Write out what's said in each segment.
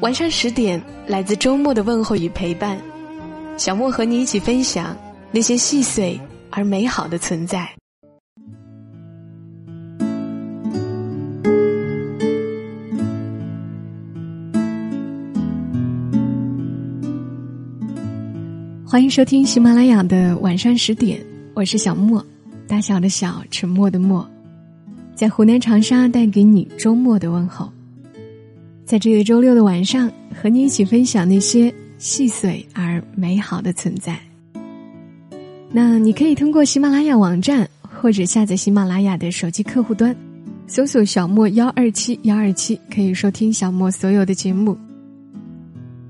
晚上十点，来自周末的问候与陪伴，小莫和你一起分享那些细碎而美好的存在。欢迎收听喜马拉雅的晚上十点，我是小莫，大小的小，沉默的默，在湖南长沙带给你周末的问候。在这个周六的晚上，和你一起分享那些细碎而美好的存在。那你可以通过喜马拉雅网站，或者下载喜马拉雅的手机客户端，搜索“小莫幺二七幺二七”，可以收听小莫所有的节目。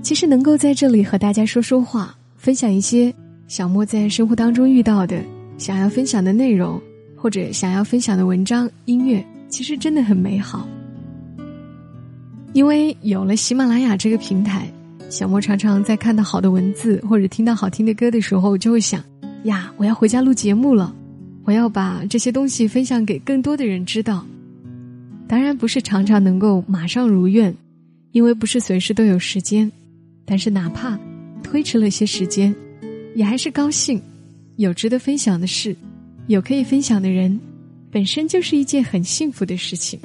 其实能够在这里和大家说说话。分享一些小莫在生活当中遇到的想要分享的内容，或者想要分享的文章、音乐，其实真的很美好。因为有了喜马拉雅这个平台，小莫常常在看到好的文字或者听到好听的歌的时候，就会想：呀，我要回家录节目了，我要把这些东西分享给更多的人知道。当然不是常常能够马上如愿，因为不是随时都有时间，但是哪怕。推迟了些时间，也还是高兴，有值得分享的事，有可以分享的人，本身就是一件很幸福的事情。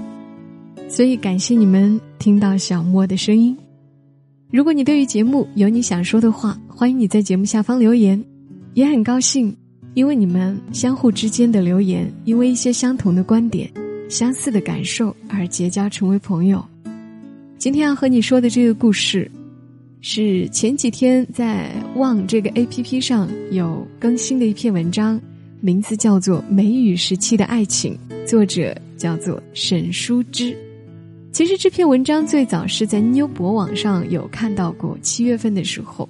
所以感谢你们听到小莫的声音。如果你对于节目有你想说的话，欢迎你在节目下方留言。也很高兴，因为你们相互之间的留言，因为一些相同的观点、相似的感受而结交成为朋友。今天要和你说的这个故事。是前几天在望这个 A P P 上有更新的一篇文章，名字叫做《梅雨时期的爱情》，作者叫做沈淑之。其实这篇文章最早是在妞博网上有看到过，七月份的时候，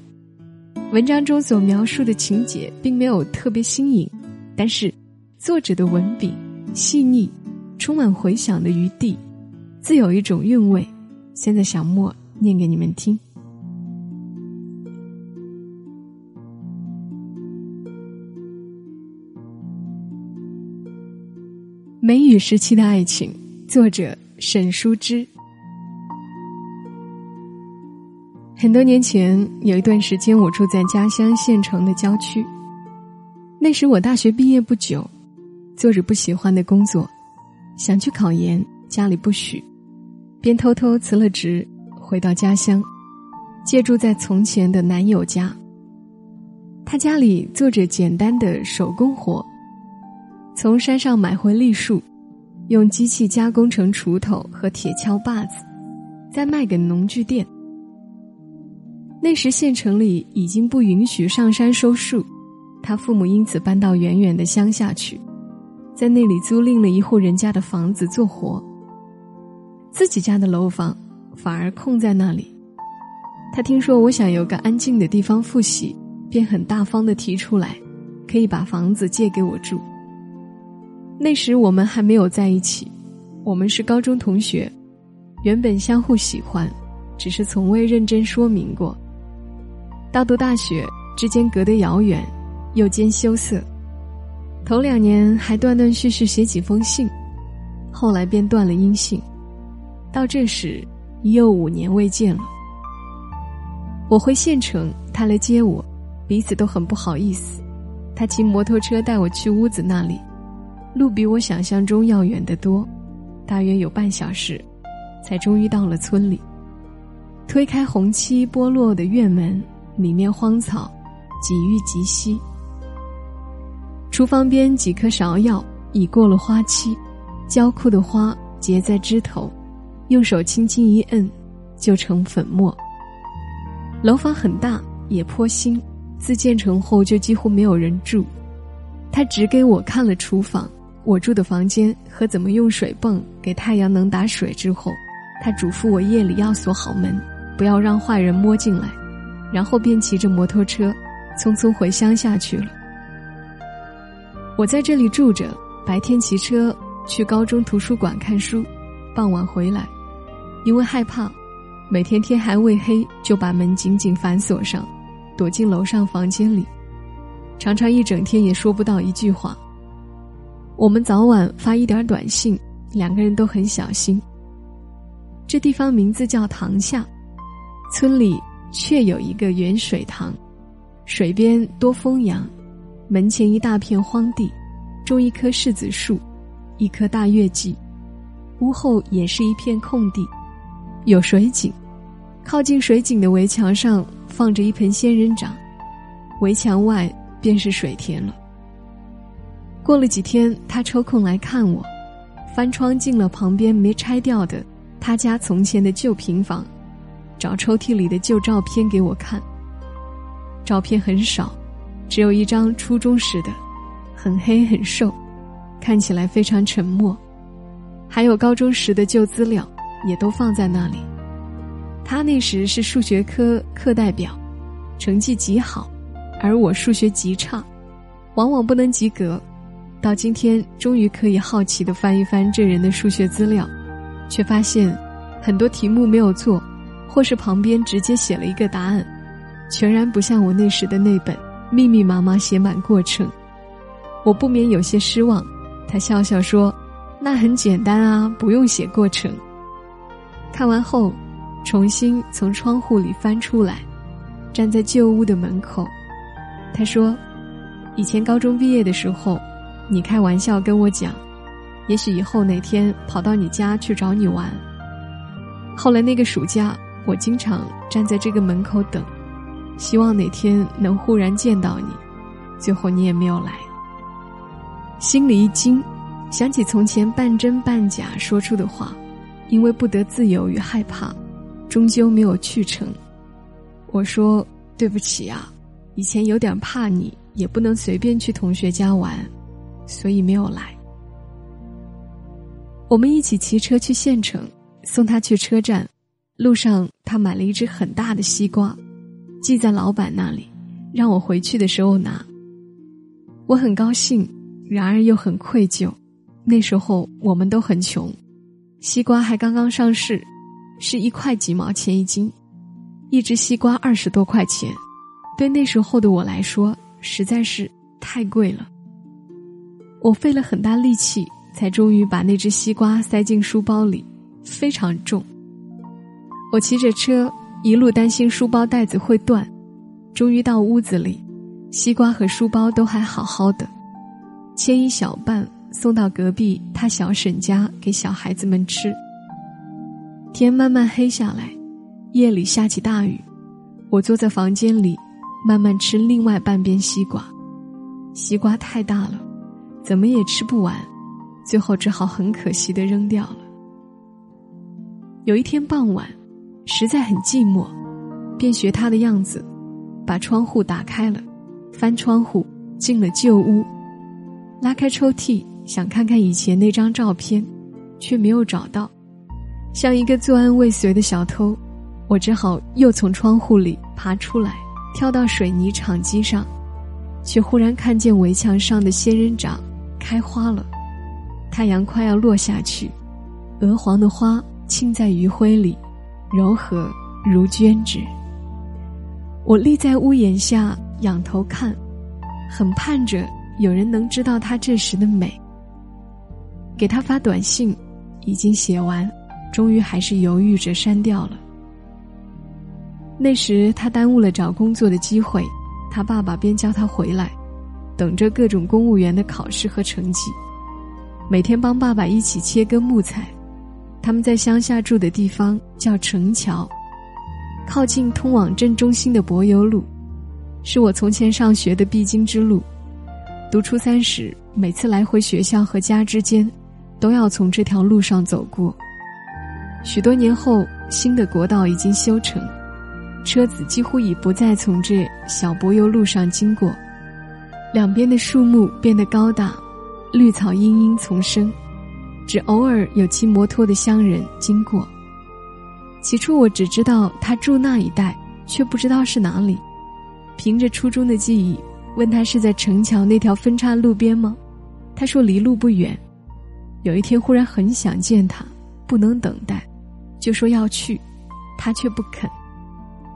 文章中所描述的情节并没有特别新颖，但是作者的文笔细腻，充满回想的余地，自有一种韵味。现在小莫念给你们听。梅雨时期的爱情，作者沈淑之。很多年前，有一段时间，我住在家乡县城的郊区。那时我大学毕业不久，做着不喜欢的工作，想去考研，家里不许，便偷偷辞了职，回到家乡，借住在从前的男友家。他家里做着简单的手工活。从山上买回栗树，用机器加工成锄头和铁锹把子，再卖给农具店。那时县城里已经不允许上山收树，他父母因此搬到远远的乡下去，在那里租赁了一户人家的房子做活。自己家的楼房反而空在那里。他听说我想有个安静的地方复习，便很大方的提出来，可以把房子借给我住。那时我们还没有在一起，我们是高中同学，原本相互喜欢，只是从未认真说明过。到读大学，之间隔得遥远，又兼羞涩。头两年还断断续续写几封信，后来便断了音信。到这时，已有五年未见了。我回县城，他来接我，彼此都很不好意思。他骑摩托车带我去屋子那里。路比我想象中要远得多，大约有半小时，才终于到了村里。推开红漆剥落的院门，里面荒草几欲极稀。厨房边几棵芍药已过了花期，焦枯的花结在枝头，用手轻轻一摁，就成粉末。楼房很大，也颇新，自建成后就几乎没有人住。他只给我看了厨房。我住的房间和怎么用水泵给太阳能打水之后，他嘱咐我夜里要锁好门，不要让坏人摸进来。然后便骑着摩托车，匆匆回乡下去了。我在这里住着，白天骑车去高中图书馆看书，傍晚回来，因为害怕，每天天还未黑就把门紧紧反锁上，躲进楼上房间里，常常一整天也说不到一句话。我们早晚发一点短信，两个人都很小心。这地方名字叫塘下，村里却有一个圆水塘，水边多风杨，门前一大片荒地，种一棵柿子树，一棵大月季，屋后也是一片空地，有水井，靠近水井的围墙上放着一盆仙人掌，围墙外便是水田了。过了几天，他抽空来看我，翻窗进了旁边没拆掉的他家从前的旧平房，找抽屉里的旧照片给我看。照片很少，只有一张初中时的，很黑很瘦，看起来非常沉默。还有高中时的旧资料，也都放在那里。他那时是数学科课代表，成绩极好，而我数学极差，往往不能及格。到今天，终于可以好奇的翻一翻这人的数学资料，却发现很多题目没有做，或是旁边直接写了一个答案，全然不像我那时的那本密密麻麻写满过程。我不免有些失望。他笑笑说：“那很简单啊，不用写过程。”看完后，重新从窗户里翻出来，站在旧屋的门口。他说：“以前高中毕业的时候。”你开玩笑跟我讲，也许以后哪天跑到你家去找你玩。后来那个暑假，我经常站在这个门口等，希望哪天能忽然见到你，最后你也没有来。心里一惊，想起从前半真半假说出的话，因为不得自由与害怕，终究没有去成。我说对不起啊，以前有点怕你，也不能随便去同学家玩。所以没有来。我们一起骑车去县城，送他去车站。路上，他买了一只很大的西瓜，寄在老板那里，让我回去的时候拿。我很高兴，然而又很愧疚。那时候我们都很穷，西瓜还刚刚上市，是一块几毛钱一斤，一只西瓜二十多块钱，对那时候的我来说实在是太贵了。我费了很大力气，才终于把那只西瓜塞进书包里，非常重。我骑着车，一路担心书包带子会断，终于到屋子里，西瓜和书包都还好好的，切一小半送到隔壁他小婶家给小孩子们吃。天慢慢黑下来，夜里下起大雨，我坐在房间里，慢慢吃另外半边西瓜，西瓜太大了。怎么也吃不完，最后只好很可惜的扔掉了。有一天傍晚，实在很寂寞，便学他的样子，把窗户打开了，翻窗户进了旧屋，拉开抽屉想看看以前那张照片，却没有找到。像一个作案未遂的小偷，我只好又从窗户里爬出来，跳到水泥场基上，却忽然看见围墙上的仙人掌。开花了，太阳快要落下去，鹅黄的花浸在余晖里，柔和如绢纸。我立在屋檐下仰头看，很盼着有人能知道他这时的美。给他发短信，已经写完，终于还是犹豫着删掉了。那时他耽误了找工作的机会，他爸爸便叫他回来。等着各种公务员的考试和成绩，每天帮爸爸一起切割木材。他们在乡下住的地方叫城桥，靠近通往镇中心的柏油路，是我从前上学的必经之路。读初三时，每次来回学校和家之间，都要从这条路上走过。许多年后，新的国道已经修成，车子几乎已不再从这小柏油路上经过。两边的树木变得高大，绿草茵茵丛生，只偶尔有骑摩托的乡人经过。起初我只知道他住那一带，却不知道是哪里。凭着初中的记忆，问他是在城桥那条分岔路边吗？他说离路不远。有一天忽然很想见他，不能等待，就说要去，他却不肯。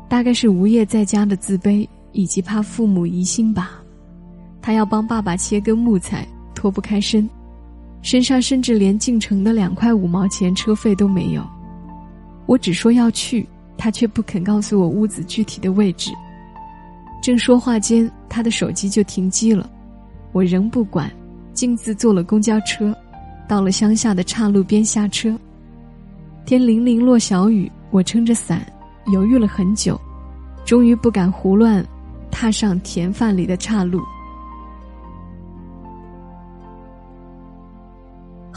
大概是无业在家的自卑，以及怕父母疑心吧。他要帮爸爸切根木材，脱不开身，身上甚至连进城的两块五毛钱车费都没有。我只说要去，他却不肯告诉我屋子具体的位置。正说话间，他的手机就停机了。我仍不管，径自坐了公交车，到了乡下的岔路边下车。天零零落小雨，我撑着伞。犹豫了很久，终于不敢胡乱踏上田饭里的岔路。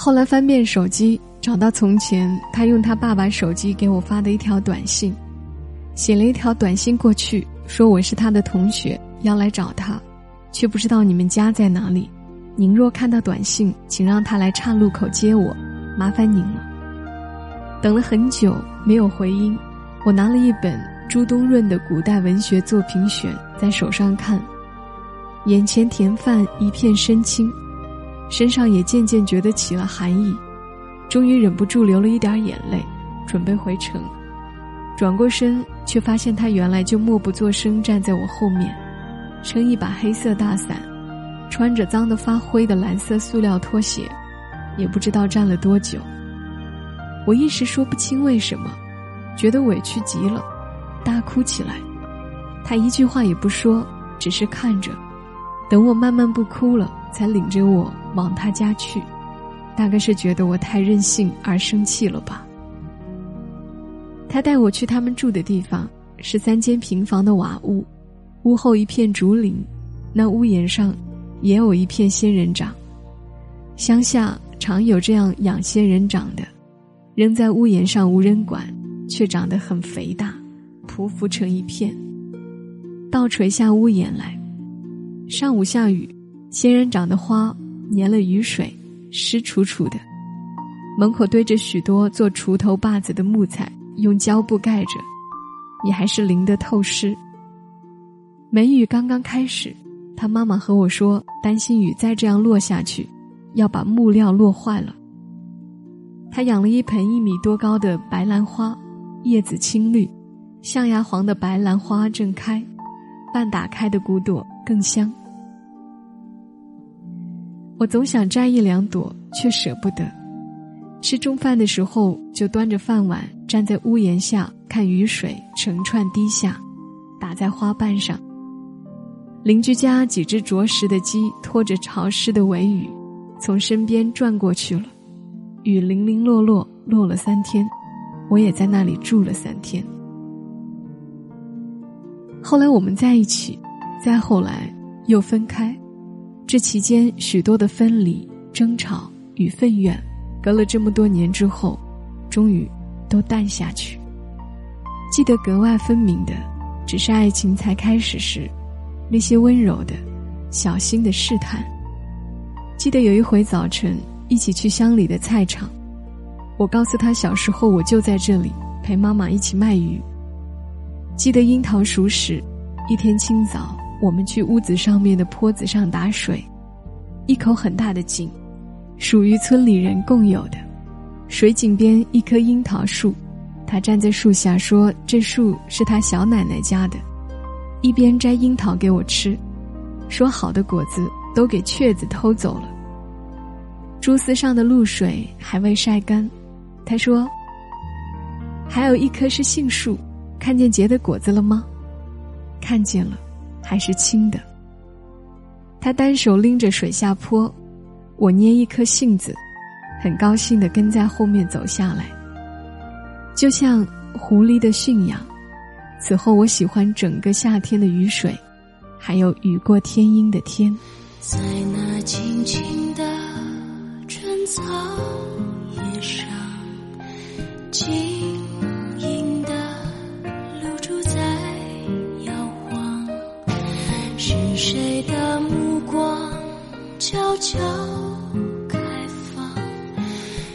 后来翻遍手机，找到从前他用他爸爸手机给我发的一条短信，写了一条短信过去，说我是他的同学，要来找他，却不知道你们家在哪里。您若看到短信，请让他来岔路口接我，麻烦您了。等了很久，没有回音。我拿了一本朱东润的古代文学作品选在手上看，眼前田饭一片深青，身上也渐渐觉得起了寒意，终于忍不住流了一点眼泪，准备回城，转过身却发现他原来就默不作声站在我后面，撑一把黑色大伞，穿着脏得发灰的蓝色塑料拖鞋，也不知道站了多久，我一时说不清为什么。觉得委屈极了，大哭起来。他一句话也不说，只是看着。等我慢慢不哭了，才领着我往他家去。大概是觉得我太任性而生气了吧。他带我去他们住的地方，是三间平房的瓦屋，屋后一片竹林，那屋檐上也有一片仙人掌。乡下常有这样养仙人掌的，扔在屋檐上无人管。却长得很肥大，匍匐成一片，倒垂下屋檐来。上午下雨，仙人掌的花粘了雨水，湿楚楚的。门口堆着许多做锄头把子的木材，用胶布盖着，也还是淋得透湿。梅雨刚刚开始，他妈妈和我说，担心雨再这样落下去，要把木料落坏了。他养了一盆一米多高的白兰花。叶子青绿，象牙黄的白兰花正开，半打开的骨朵更香。我总想摘一两朵，却舍不得。吃中饭的时候，就端着饭碗站在屋檐下，看雨水成串滴下，打在花瓣上。邻居家几只啄食的鸡拖着潮湿的尾羽，从身边转过去了。雨零零落落，落了三天。我也在那里住了三天。后来我们在一起，再后来又分开，这期间许多的分离、争吵与愤怨，隔了这么多年之后，终于都淡下去。记得格外分明的，只是爱情才开始时，那些温柔的、小心的试探。记得有一回早晨一起去乡里的菜场。我告诉他，小时候我就在这里陪妈妈一起卖鱼。记得樱桃熟时，一天清早，我们去屋子上面的坡子上打水，一口很大的井，属于村里人共有的。水井边一棵樱桃树，他站在树下说：“这树是他小奶奶家的。”一边摘樱桃给我吃，说好的果子都给雀子偷走了。蛛丝上的露水还未晒干。他说：“还有一棵是杏树，看见结的果子了吗？看见了，还是青的。”他单手拎着水下坡，我捏一颗杏子，很高兴的跟在后面走下来，就像狐狸的驯养。此后，我喜欢整个夏天的雨水，还有雨过天阴的天。在那青青的春草叶上。悄开放？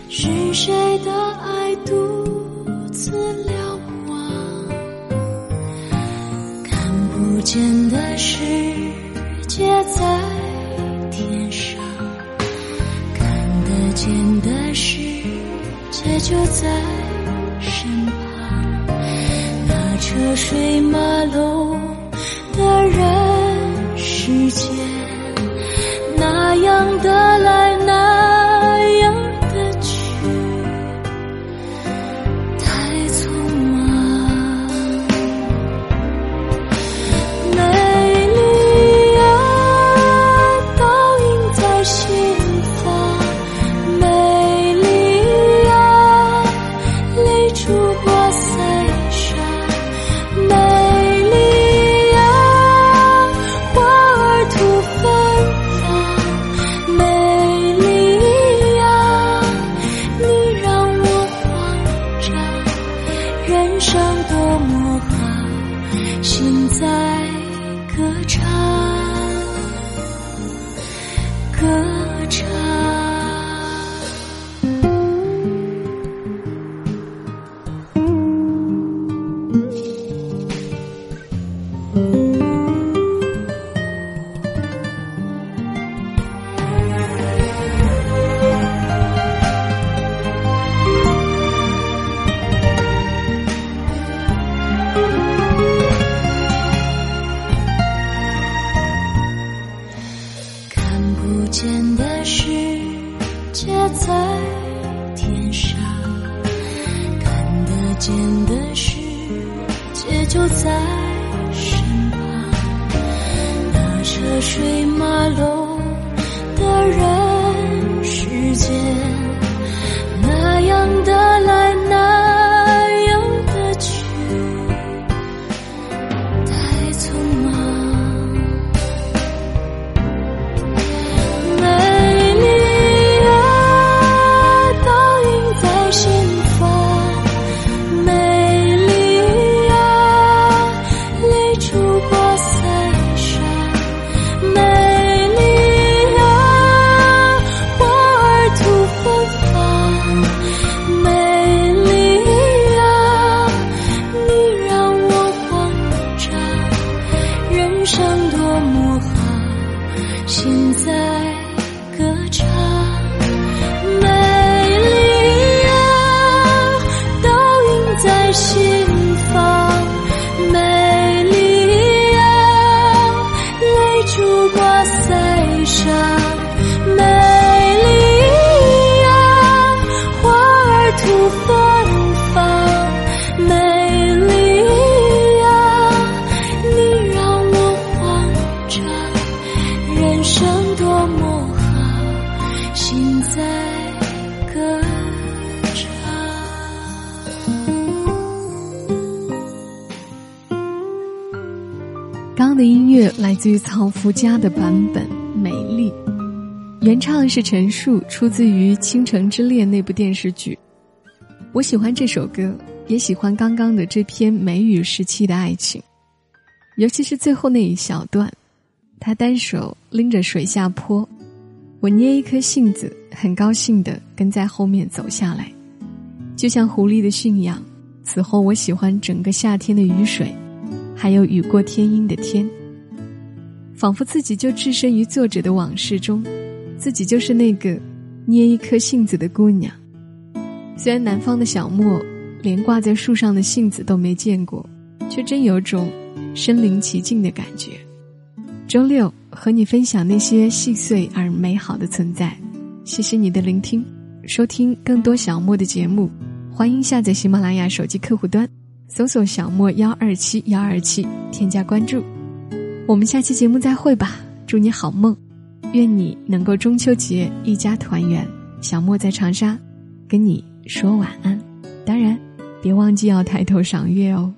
是谁的爱独自瞭望？见的世界在天上，看得见的世界就在身旁。那车水马龙的人世间，那样的映音乐来自于曹福家的版本《美丽》，原唱是陈数，出自于《倾城之恋》那部电视剧。我喜欢这首歌，也喜欢刚刚的这篇梅雨时期的爱情，尤其是最后那一小段，他单手拎着水下坡，我捏一颗杏子，很高兴地跟在后面走下来，就像狐狸的驯养。此后，我喜欢整个夏天的雨水。还有雨过天阴的天，仿佛自己就置身于作者的往事中，自己就是那个捏一颗杏子的姑娘。虽然南方的小莫连挂在树上的杏子都没见过，却真有种身临其境的感觉。周六和你分享那些细碎而美好的存在，谢谢你的聆听。收听更多小莫的节目，欢迎下载喜马拉雅手机客户端。搜索小莫幺二七幺二七，添加关注。我们下期节目再会吧，祝你好梦，愿你能够中秋节一家团圆。小莫在长沙，跟你说晚安。当然，别忘记要抬头赏月哦。